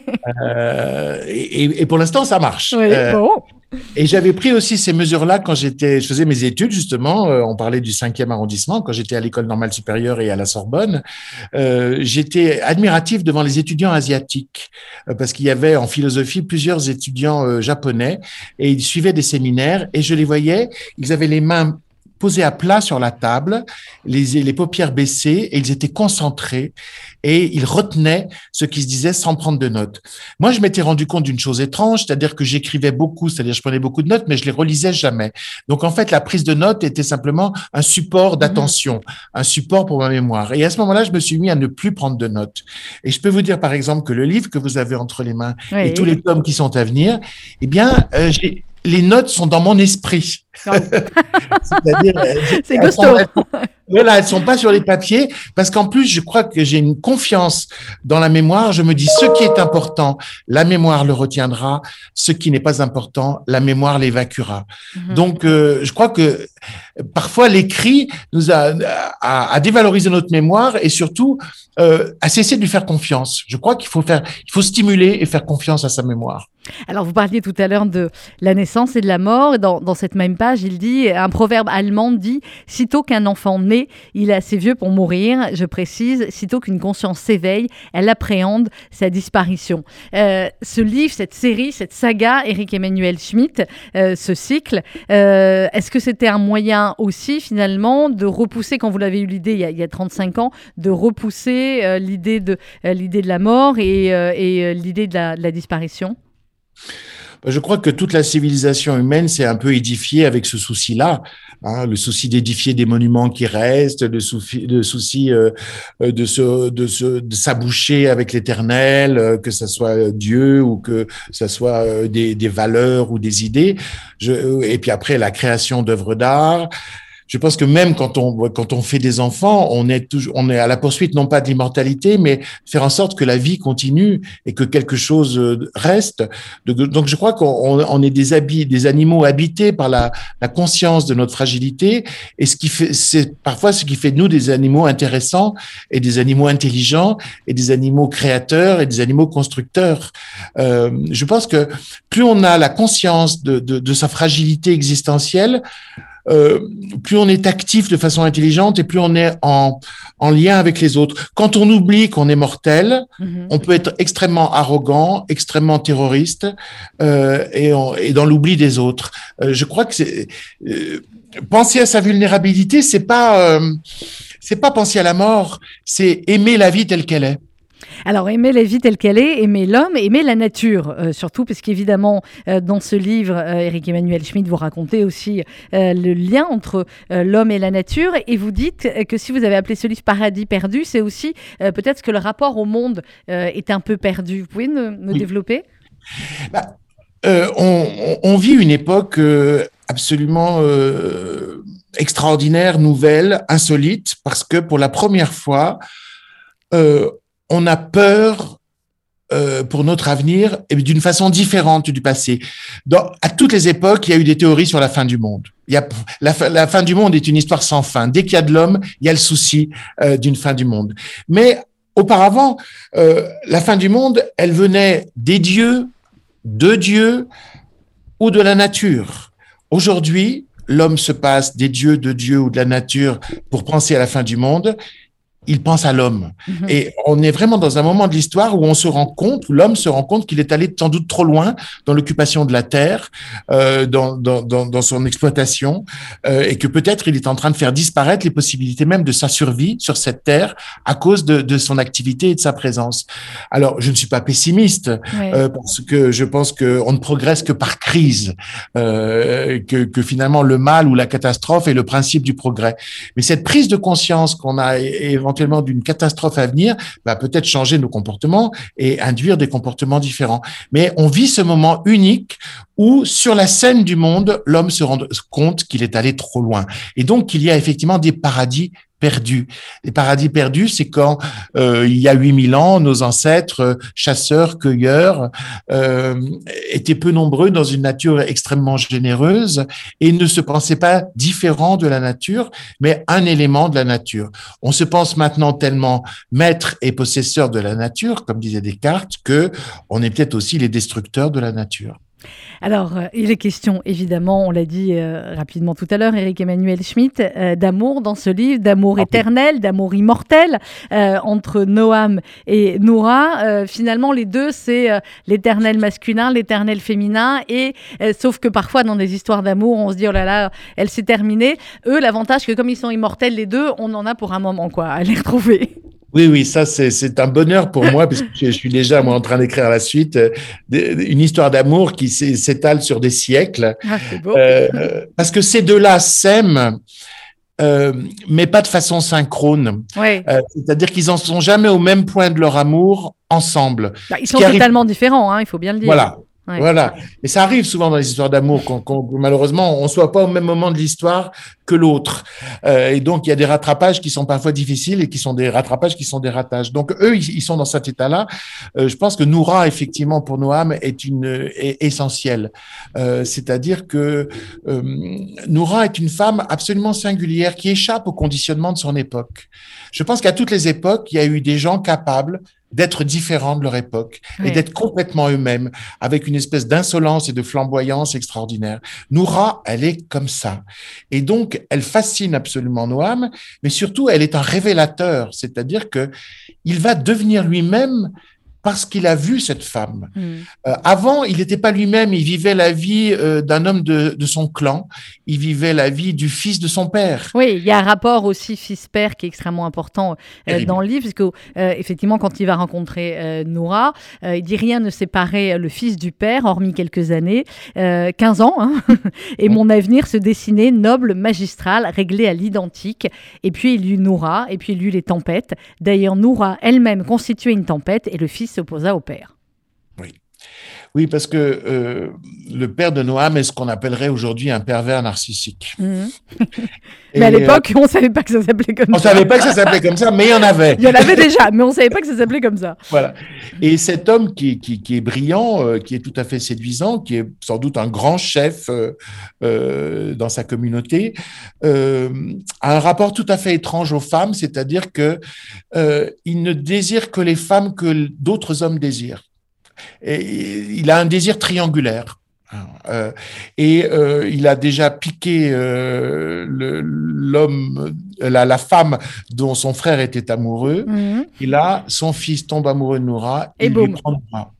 euh, et, et, pour l'instant, ça marche. Oui, Euh, bon. et j'avais pris aussi ces mesures-là quand j'étais, je faisais mes études justement. on parlait du cinquième arrondissement quand j'étais à l'école normale supérieure et à la Sorbonne. J'étais admiratif devant les étudiants asiatiques parce qu'il y avait en philosophie plusieurs étudiants japonais et ils suivaient des séminaires et je les voyais. Ils avaient les mains posés à plat sur la table, les, les paupières baissées, et ils étaient concentrés et ils retenaient ce qui se disait sans prendre de notes. Moi, je m'étais rendu compte d'une chose étrange, c'est-à-dire que j'écrivais beaucoup, c'est-à-dire je prenais beaucoup de notes, mais je les relisais jamais. Donc, en fait, la prise de notes était simplement un support d'attention, un support pour ma mémoire. Et à ce moment-là, je me suis mis à ne plus prendre de notes. Et je peux vous dire, par exemple, que le livre que vous avez entre les mains Oui. et tous les tomes qui sont à venir, eh bien, euh, les notes sont dans mon esprit. C'est-à-dire, euh, C'est costaud. voilà, elles sont pas sur les papiers parce qu'en plus, je crois que j'ai une confiance dans la mémoire. Je me dis ce qui est important, la mémoire le retiendra. Ce qui n'est pas important, la mémoire l'évacuera. Mhm. Donc, euh, je crois que parfois l'écrit nous a, a, a dévalorisé notre mémoire et surtout euh, a cessé de lui faire confiance. Je crois qu'il faut faire, il faut stimuler et faire confiance à sa mémoire. Alors, vous parliez tout à l'heure de la naissance et de la mort. Dans, dans cette même il dit, un proverbe allemand dit Sitôt qu'un enfant naît, il est assez vieux pour mourir. Je précise, sitôt qu'une conscience s'éveille, elle appréhende sa disparition. Euh, ce livre, cette série, cette saga, Eric Emmanuel Schmitt, euh, ce cycle, euh, est-ce que c'était un moyen aussi, finalement, de repousser, quand vous l'avez eu l'idée il, y a- il y a 35 ans, de repousser l'idée de, l'idée de la mort et, l'idée de la disparition? Je crois que toute la civilisation humaine s'est un peu édifiée avec ce souci-là, hein, le souci d'édifier des monuments qui restent, le souci, le souci euh, euh, de se, de se, de s'aboucher avec l'éternel, euh, que ça soit Dieu ou que ça soit euh, des, des valeurs ou des idées. Je, et puis après la création d'œuvres d'art. Je pense que même quand on quand on fait des enfants, on est toujours on est à la poursuite non pas de l'immortalité, mais faire en sorte que la vie continue et que quelque chose euh, reste. Donc je crois qu'on on est des habits, des animaux habités par la, la conscience de notre fragilité et ce qui fait c'est parfois ce qui fait de nous des animaux intéressants et des animaux intelligents et des animaux créateurs et des animaux constructeurs. Euh, je pense que plus on a la conscience de, de, de sa fragilité existentielle, euh, plus on est actif de façon intelligente et plus on est en, en lien avec les autres. Quand on oublie qu'on est mortel, Mhm. on peut être extrêmement arrogant, extrêmement terroriste euh, et, on- et dans l'oubli des autres. Euh, je crois que c'est euh, penser à sa vulnérabilité, c'est pas euh, c'est pas penser à la mort, c'est aimer la vie telle qu'elle est. Alors, aimer la vie telle qu'elle est, aimer l'homme, aimer la nature, euh, surtout, parce qu'évidemment, euh, dans ce livre, euh, Eric Emmanuel Schmitt, vous racontez aussi euh, le lien entre euh, l'homme et la nature, et vous dites que si vous avez appelé ce livre Paradis perdu, c'est aussi peut-être que le rapport au monde est un peu perdu. Vous pouvez me Oui. développer? Euh, on, vit une époque absolument extraordinaire, nouvelle, insolite, parce que pour la première fois, euh, on a peur euh, pour notre avenir et d'une façon différente du passé. À toutes les époques, il y a eu des théories sur la fin du monde. La fin du monde est une histoire sans fin. Dès qu'il y a de l'homme, il y a le souci euh, d'une fin du monde. Mais auparavant, euh, la fin du monde, elle venait des dieux, de Dieu ou de la nature. Aujourd'hui, l'homme se passe des dieux, de Dieu ou de la nature pour penser à la fin du monde il pense à l'homme. Mm -hmm. Et on est vraiment dans un moment de l'histoire où on se rend compte, où l'homme se rend compte qu'il est allé sans doute trop loin dans l'occupation de la terre, euh, dans, dans, dans, dans, son exploitation, euh, et que peut-être il est en train de faire disparaître les possibilités même de sa survie sur cette terre à cause de, de son activité et de sa présence. Alors, je ne suis pas pessimiste, euh, parce que je pense qu'on ne progresse que par crise, euh, que, que finalement le mal ou la catastrophe est le principe du progrès. Mais cette prise de conscience qu'on a éventuellement d'une catastrophe à venir, va peut-être changer nos comportements et induire des comportements différents. Mais on vit ce moment unique où, sur la scène du monde, l'homme se rend compte qu'il est allé trop loin. Et donc, qu'il y a effectivement des paradis perdus. Les paradis perdus, c'est quand euh, il y a 8000 ans, nos ancêtres chasseurs, cueilleurs euh, étaient peu nombreux dans une nature extrêmement généreuse et ne se pensaient pas différents de la nature, mais un élément de la nature. On se pense maintenant tellement maître et possesseur de la nature, comme disait Descartes, que on est peut-être aussi les destructeurs de la nature. Alors, euh, il est question, évidemment, on l'a dit euh, rapidement tout à l'heure, Eric Emmanuel Schmitt, euh, d'amour dans ce livre, d'amour éternel, d'amour immortel entre Noam et Noura. Finalement, les deux, c'est l'éternel masculin, l'éternel féminin, et sauf que parfois, dans des histoires d'amour, on se dit, oh là là, elle s'est terminée. Eux, l'avantage que comme ils sont immortels, les deux, on en a pour un moment, quoi, à les retrouver. Oui, oui, ça c'est un bonheur pour moi puisque je, suis déjà moi en train d'écrire la suite euh, une histoire d'amour qui s'étale sur des siècles. Ah, beau. Euh, parce que ces deux-là s'aiment. Euh, mais pas de façon synchrone. C'est-à-dire qu'ils en sont jamais au même point de leur amour ensemble. Bah, ils sont totalement arrive... différents, hein, il faut bien le dire. Voilà, Voilà. Et ça arrive souvent dans les histoires d'amour qu'on, qu malheureusement on soit pas au même moment de l'histoire que l'autre. Euh, et donc il y a des rattrapages qui sont parfois difficiles et qui sont des rattrapages qui sont des ratages. Donc eux ils, ils sont dans cet état-là. Euh, je pense que Noura effectivement pour Noam est une est essentielle. Euh, c'est-à-dire que euh, Noura est une femme absolument singulière qui échappe au conditionnement de son époque. Je pense qu'à toutes les époques il y a eu des gens capables d'être différents de leur époque oui. et d'être complètement eux-mêmes, avec une espèce d'insolence et de flamboyance extraordinaire. Noura, elle est comme ça. Et donc, elle fascine absolument Noam, mais surtout, elle est un révélateur, c'est-à-dire que il va devenir lui-même parce qu'il a vu cette femme. Mm. Euh, avant, il n'était pas lui-même, il vivait la vie euh, d'un homme de, de, son clan, il vivait la vie du fils de son père. Oui, il y a un rapport aussi fils-père qui est extrêmement important euh, dans le livre, parce que effectivement, quand il va rencontrer Noura, il dit rien ne séparait le fils du père, hormis quelques années, 15 ans, hein et mon avenir se dessinait noble, magistral, réglé à l'identique. Et puis il y eut Noura, et puis il y eut les tempêtes. D'ailleurs, Noura elle-même constituait une tempête, et le fils s'opposa au père. Oui, parce que euh, le père de Noam est ce qu'on appellerait aujourd'hui un pervers narcissique. Mmh. mais à l'époque, euh, on ne savait pas que ça s'appelait comme on ça. On ne savait pas que ça s'appelait comme ça, mais il y en avait. il y en avait déjà, mais on ne savait pas que ça s'appelait comme ça. Voilà. Et cet homme qui, qui, qui est brillant, euh, qui est tout à fait séduisant, qui est sans doute un grand chef euh, dans sa communauté, a un rapport tout à fait étrange aux femmes, c'est-à-dire que il ne désire que les femmes que d'autres hommes désirent. Et il a un désir triangulaire. Euh, et euh, il a déjà piqué euh, l'homme, la, la, femme dont son frère était amoureux. Mm -hmm. Et là, son fils tombe amoureux de Noura. Et il boum. lui prend Noura.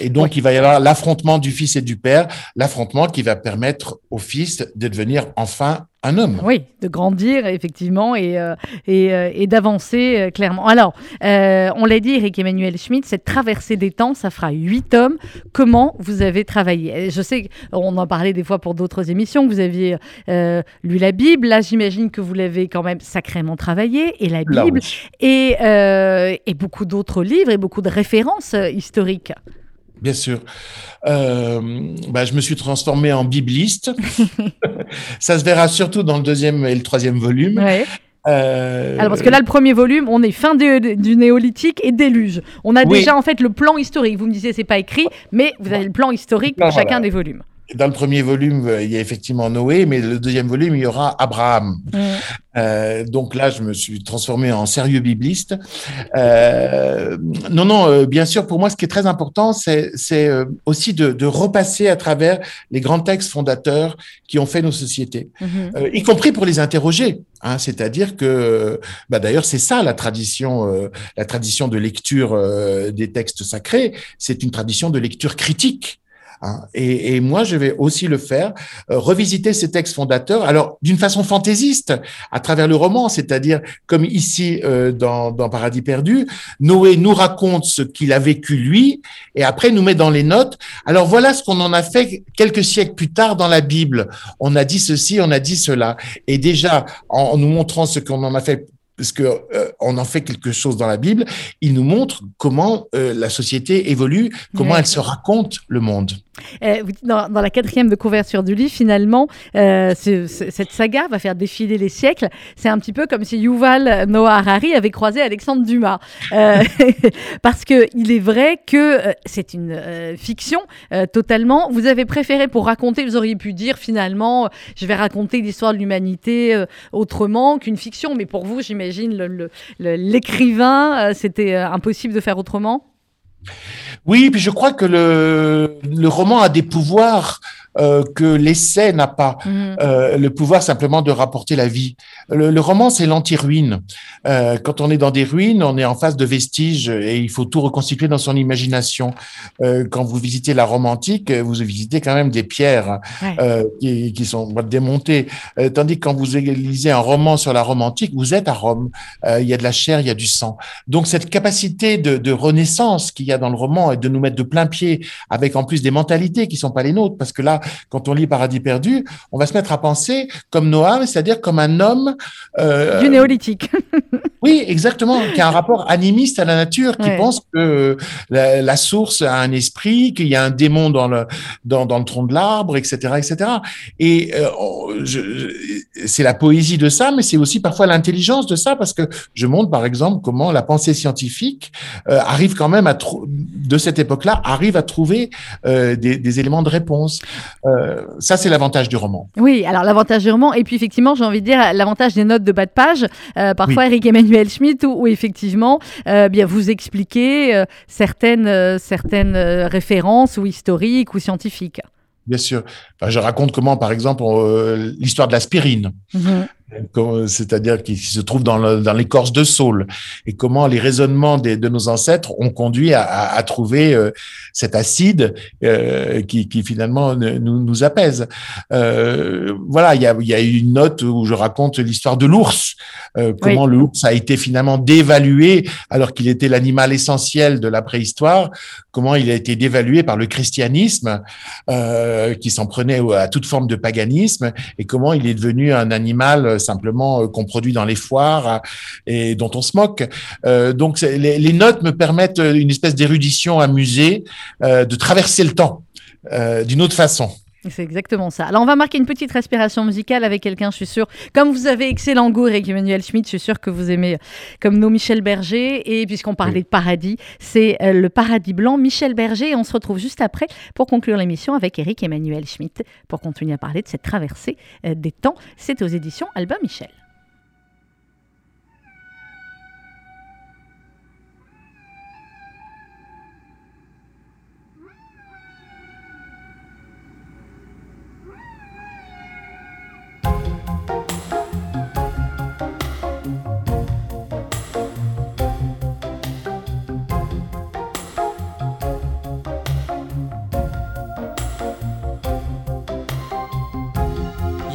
Et donc, oui. il va y avoir l'affrontement du fils et du père, l'affrontement qui va permettre au fils de devenir enfin un homme. Oui, de grandir effectivement et, euh, et, euh, et d'avancer euh, clairement. Alors, on l'a dit, Eric Emmanuel Schmitt, cette traversée des temps, ça fera huit tomes. Comment vous avez travaillé? Je sais qu'on en parlait des fois pour d'autres émissions, que vous aviez lu la Bible. Là, j'imagine que vous l'avez quand même sacrément travaillé, et la Bible, oui. et, et beaucoup d'autres livres et beaucoup de références historiques. Bien sûr. Euh, bah, je me suis transformé en bibliste. ça se verra surtout dans le deuxième et le troisième volume. Ouais. Euh... Alors parce que là, le premier volume, on est fin de, du néolithique et déluge. On a déjà en fait le plan historique. Vous me disiez c'est pas écrit, mais vous avez le plan historique pour chacun des volumes. Dans le premier volume, euh, il y a effectivement Noé, mais le deuxième volume, il y aura Abraham. Mm. Euh, donc là, je me suis transformé en sérieux bibliste. Euh, non, non, euh, bien sûr, pour moi, ce qui est très important, c'est euh, aussi de, de, repasser à travers les grands textes fondateurs qui ont fait nos sociétés, mm-hmm. y compris pour les interroger. Hein, C'est-à-dire que, bah, d'ailleurs, c'est ça la tradition, la tradition de lecture des textes sacrés. C'est une tradition de lecture critique. Hein. Et, et, moi, je vais aussi le faire, euh, revisiter ces textes fondateurs, alors d'une façon fantaisiste, à travers le roman, c'est-à-dire comme ici euh, dans, dans, Paradis perdu, Noé nous raconte ce qu'il a vécu lui, et après nous met dans les notes. Alors voilà ce qu'on en a fait quelques siècles plus tard dans la Bible. On a dit ceci, on a dit cela, et déjà en nous montrant ce qu'on en a fait parce que euh, on en fait quelque chose dans la Bible, il nous montre comment euh, la société évolue, comment elle se raconte le monde. Euh, dans, dans, la quatrième de couverture du livre, finalement, euh, cette saga va faire défiler les siècles. C'est un petit peu comme si Yuval Noah Harari avait croisé Alexandre Dumas. Euh, parce qu'il est vrai que c'est une fiction totalement. Vous avez préféré pour raconter, vous auriez pu dire finalement, je vais raconter l'histoire de l'humanité autrement qu'une fiction. Mais pour vous, j'imagine, l'écrivain, le, c'était impossible de faire autrement? Oui, puis je crois que le roman a des pouvoirs euh, que l'essai n'a pas mm. euh, le pouvoir simplement de rapporter la vie. Le, le roman, c'est l'anti-ruine. Euh, quand on est dans des ruines, on est en face de vestiges et il faut tout reconstituer dans son imagination. Euh, quand vous visitez la Rome antique, vous visitez quand même des pierres euh, qui, qui, sont démontées. tandis que quand vous lisez un roman sur la Rome antique, vous êtes à Rome. il y a de la chair, il y a du sang. Donc cette capacité de, de renaissance qu'il y a dans le roman et de nous mettre de plein pied avec en plus des mentalités qui sont pas les nôtres, parce que là, quand on lit Paradis perdu, on va se mettre à penser comme Noah, c'est-à-dire comme un homme euh, du néolithique. oui, exactement, qui a un rapport animiste à la nature, qui ouais. pense que la, la, source a un esprit, qu'il y a un démon dans le dans, dans le tronc de l'arbre, etc., etc. Et euh, c'est la poésie de ça, mais c'est aussi parfois l'intelligence de ça, parce que je montre par exemple comment la pensée scientifique euh, arrive quand même à de cette époque-là arrive à trouver euh, des, des, éléments de réponse. Euh, ça, c'est l'avantage du roman. Oui, alors l'avantage du roman, et puis effectivement, j'ai envie de dire l'avantage des notes de bas de page. Euh, parfois, oui. Eric Emmanuel Schmitt, où, où effectivement, euh, bien vous expliquez certaines, certaines références ou historiques ou scientifiques. Bien sûr. Enfin, je raconte comment, par exemple, l'histoire de l'aspirine. -hmm c'est-à-dire qui se trouve dans, le, dans l'écorce de saule, et comment les raisonnements des, de nos ancêtres ont conduit à, à, à trouver euh, cet acide euh, qui, qui, finalement nous, nous apaise. Euh, voilà, il y a, y a une note où je raconte l'histoire de l'ours, comment oui. l'ours a été finalement dévalué alors qu'il était l'animal essentiel de la préhistoire, comment il a été dévalué par le christianisme qui s'en prenait à toute forme de paganisme, et comment il est devenu un animal simplement euh, qu'on produit dans les foires euh, et dont on se moque. Euh, donc les, notes me permettent une espèce d'érudition amusée, de traverser le temps d'une autre façon. C'est exactement ça. Alors, on va marquer une petite respiration musicale avec quelqu'un, je suis sûre. Comme vous avez excellent goût, Eric Emmanuel Schmitt, je suis sûre que vous aimez comme nous Michel Berger. Et puisqu'on parlait oui. de paradis, c'est le paradis blanc, Michel Berger. Et on se retrouve juste après pour conclure l'émission avec Eric Emmanuel Schmitt pour continuer à parler de cette traversée des temps. C'est aux éditions Albin Michel.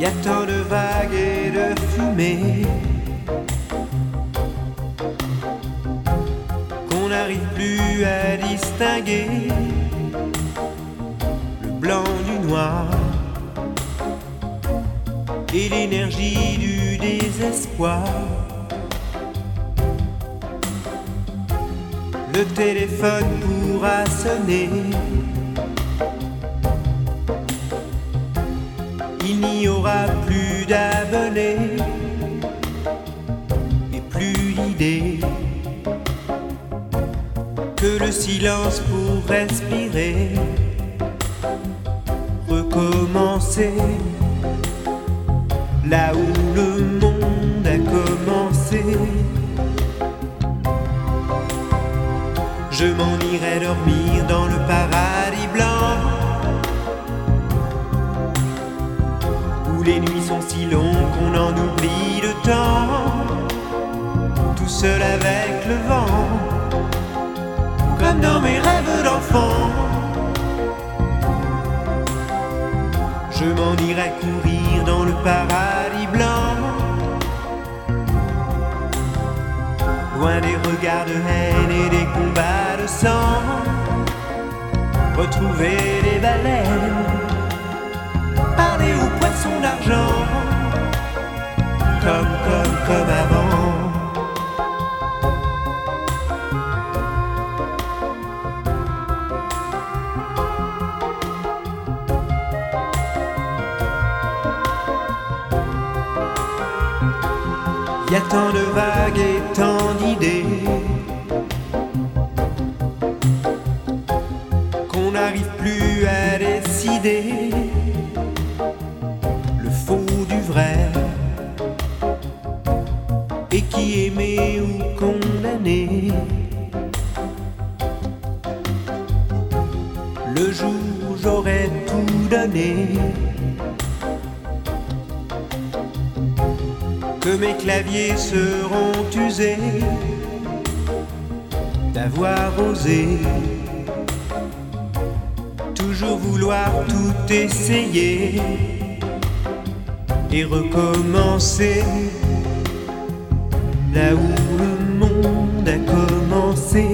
Y a tant de vagues et de fumée qu'on n'arrive plus à distinguer le blanc du noir et l'énergie du désespoir. le téléphone pourra sonner. Plus d'abonnés et plus d'idées que le silence pour respirer, recommencer là où le monde a commencé. Je m'en irai dormir dans le paradis blanc les nuits sont si longues qu'on en oublie le temps. Tout seul avec le vent Comme dans mes rêves d'enfant. Je m'en irai courir dans le paradis blanc. Loin des regards de haine et des combats de sang. Retrouver les baleines Poissons d'argent Comme, comme, comme avant. Y a tant de vagues et tant d'idées qu'on n'arrive plus à décider mes claviers seront usés d'avoir osé toujours vouloir tout essayer et recommencer là où le monde a commencé.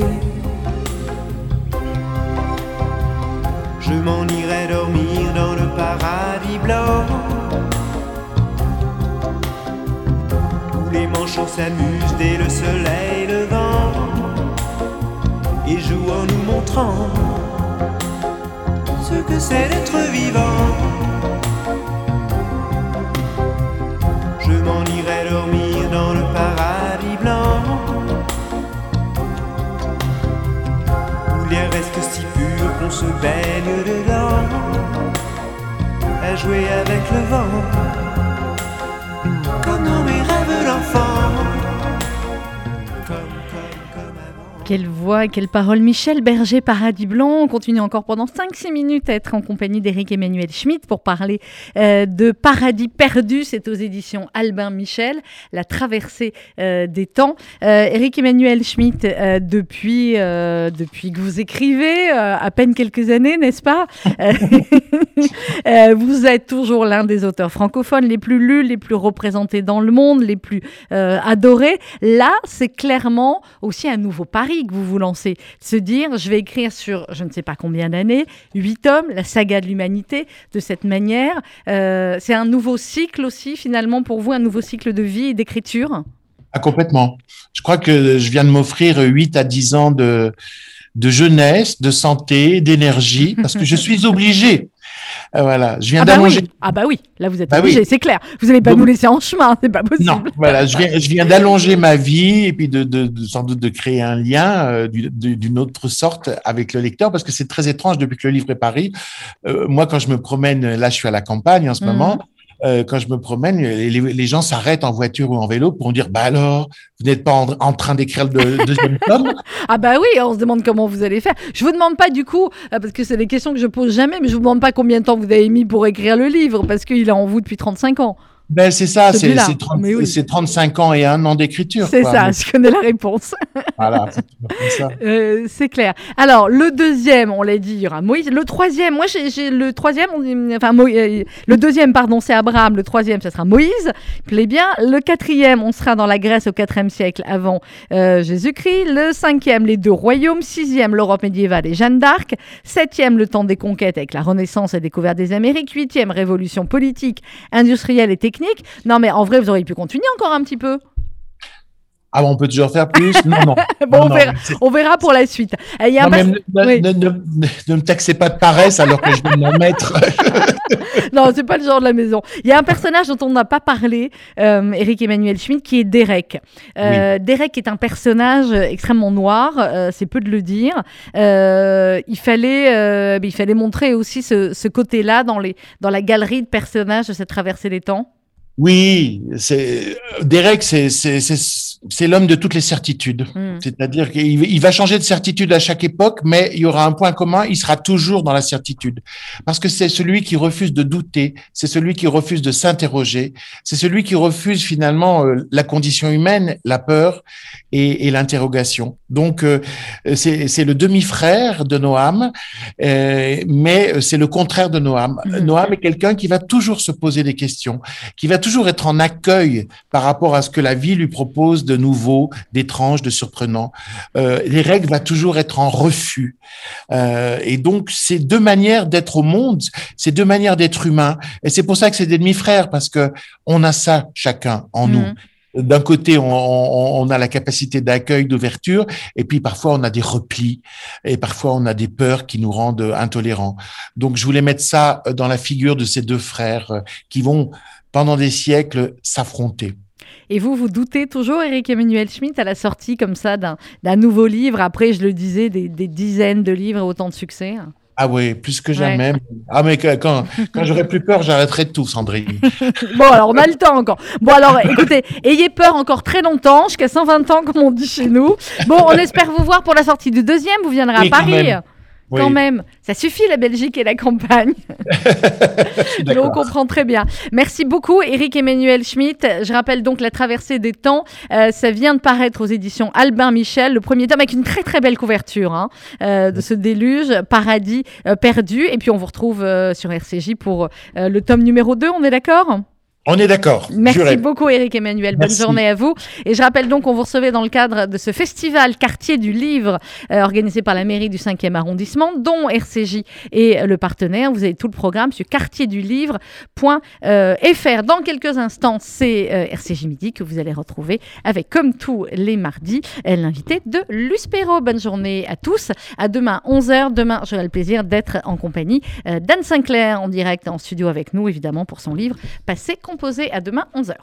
Je m'en irai dormir dans le paradis blanc. Manchots s'amusent dès le soleil levant et jouent en nous montrant ce que c'est d'être vivant. Je m'en irai dormir dans le paradis blanc. Où l'air reste si pur qu'on se baigne dedans. À jouer avec le vent Quelle voix, quelle parole. Michel Berger, Paradis Blanc. On continue encore pendant 5-6 minutes à être en compagnie d'Éric Emmanuel Schmitt pour parler euh, de Paradis perdu. C'est aux éditions Albin Michel, La traversée euh, des temps. Euh, Éric Emmanuel Schmitt, depuis, depuis que vous écrivez, à peine quelques années, n'est-ce pas? Vous êtes toujours l'un des auteurs francophones les plus lus, les plus représentés dans le monde, les plus adorés. Là, c'est clairement aussi un nouveau pari que vous vous lancez. Se dire, je vais écrire sur je ne sais pas combien d'années, huit tomes, la saga de l'humanité, de cette manière. Euh, c'est un nouveau cycle aussi, finalement, pour vous, un nouveau cycle de vie et d'écriture? Ah, complètement. Je crois que je viens de m'offrir 8 à 10 ans de, de jeunesse, de santé, d'énergie, parce que je suis obligé. Euh, Voilà, je viens ah bah, d'allonger. oui. ah bah oui, là vous êtes Bah obligé, oui. c'est clair. Vous n'allez pas Donc- nous laisser en chemin, c'est pas possible. Non, voilà, je viens, je viens d'allonger ma vie et puis de, de, de- sans doute de créer un lien euh, du- du- d'une autre sorte avec le lecteur parce que c'est très étrange depuis que le livre est paru. Euh, moi, quand je me promène, là, je suis à la campagne en ce Mhm. moment. Euh, quand je me promène, les, les gens s'arrêtent en voiture ou en vélo pour me dire Bah alors, vous n'êtes pas en, en train d'écrire le deux- deuxième tome? Ah bah oui, on se demande comment vous allez faire. Je vous demande pas du coup, euh, parce que c'est des questions que je pose jamais, mais je vous demande pas combien de temps vous avez mis pour écrire le livre, parce qu'il est en vous depuis 35 ans. Ben, c'est ça, c'est Celui-là, c'est 30 mais oui. c'est 35 ans et un an d'écriture. C'est ça, Mais je connais la réponse. Voilà, c'est. Euh, clair. Alors, le deuxième, on l'a dit, il y aura Moïse. Le troisième, moi, j'ai le troisième, on enfin, Mo- euh, le deuxième, pardon, c'est Abraham. Le troisième, ça sera Moïse. Plaît bien. Le quatrième, on sera dans la Grèce au quatrième siècle avant euh, Jésus-Christ. Le cinquième, les deux royaumes. Sixième, l'Europe médiévale et Jeanne d'Arc. Septième, le temps des conquêtes avec la Renaissance et découverte des Amériques. Huitième, révolution politique, industrielle et technique. Non, mais en vrai, vous auriez pu continuer encore un petit peu. Ah, on peut toujours faire plus? Non, non. bon, Non, on, verra, c'est- on verra pour la suite. Il y a un Non, mais pers- ne, oui. ne- ne- ne me taxez pas de paresse alors que je vais m'en mettre. Non, c'est pas le genre de la maison. Il y a un personnage dont on n'a pas parlé, euh, Eric Emmanuel Schmitt, qui est Derek. Euh, Derek est un personnage extrêmement noir, euh, c'est peu de le dire. Il, fallait, il fallait montrer aussi ce, ce côté-là dans, les, dans la galerie de personnages de cette traversée des temps. Oui, c'est Derek, c'est l'homme de toutes les certitudes. Mm. C'est-à-dire qu'il il va changer de certitude à chaque époque, mais il y aura un point commun, il sera toujours dans la certitude. Parce que c'est celui qui refuse de douter, c'est celui qui refuse de s'interroger, c'est celui qui refuse finalement euh, la condition humaine, la peur et, et l'interrogation. Donc, euh, c'est le demi-frère de Noam, euh, mais c'est le contraire de Noam. Mhm. Noam est quelqu'un qui va toujours se poser des questions, qui va toujours être en accueil par rapport à ce que la vie lui propose de nouveau, d'étrange, de surprenant. Euh, les règles va toujours être en refus. Euh, et donc, c'est deux manières d'être au monde, c'est deux manières d'être humain. Et c'est pour ça que c'est des demi-frères, parce que on a ça chacun en nous. Mhm. D'un côté, on, on- on a la capacité d'accueil, d'ouverture, et puis parfois on a des replis, et parfois on a des peurs qui nous rendent intolérants. Donc, je voulais mettre ça dans la figure de ces deux frères euh, qui vont, pendant des siècles, s'affronter. Et vous, vous doutez toujours, Eric Emmanuel Schmitt, à la sortie comme ça d'un nouveau livre, après, je le disais, des, des dizaines de livres et autant de succès? Ah oui, plus que jamais. Ah mais quand, quand j'aurai plus peur, j'arrêterai tout, Sandrine. Bon, alors on a le temps encore. Bon, alors écoutez, ayez peur encore très longtemps, jusqu'à 120 ans, comme on dit chez nous. Bon, on espère vous voir pour la sortie du deuxième. Vous viendrez à Oui, Paris. Oui, Quand même, ça suffit la Belgique et la campagne. Mais on comprend très bien. Merci beaucoup, Eric Emmanuel Schmitt. Je rappelle donc La traversée des temps. Euh, ça vient de paraître aux éditions Albin Michel, le premier tome avec une très très belle couverture hein, euh, de ce déluge, Paradis euh, perdu. Et puis on vous retrouve sur RCJ pour le tome numéro 2, on est d'accord? On est d'accord. Merci juré. beaucoup Eric Emmanuel, bonne Merci. journée à vous. Et je rappelle donc qu'on vous recevait dans le cadre de ce festival Quartier du Livre euh, organisé par la mairie du 5e arrondissement, dont RCJ est le partenaire. Vous avez tout le programme sur quartierduLivre.fr. Dans quelques instants, c'est euh, RCJ Midi que vous allez retrouver avec, comme tous les mardis, l'invité de Perrault. Bonne journée à tous. À demain 11h. Demain, j'aurai le plaisir d'être en compagnie euh, d'Anne Sinclair en direct en studio avec nous, évidemment, pour son livre Passé composé. À demain 11h.